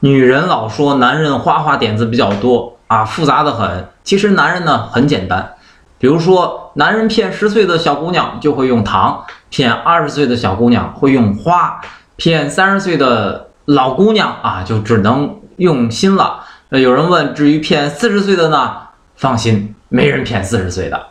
女人老说男人花花点子比较多啊复杂的很。其实男人呢很简单比如说男人骗十岁的小姑娘就会用糖骗二十岁的小姑娘会用花骗三十岁的老姑娘啊就只能用心了。那有人问至于骗四十岁的呢？放心没人骗四十岁的。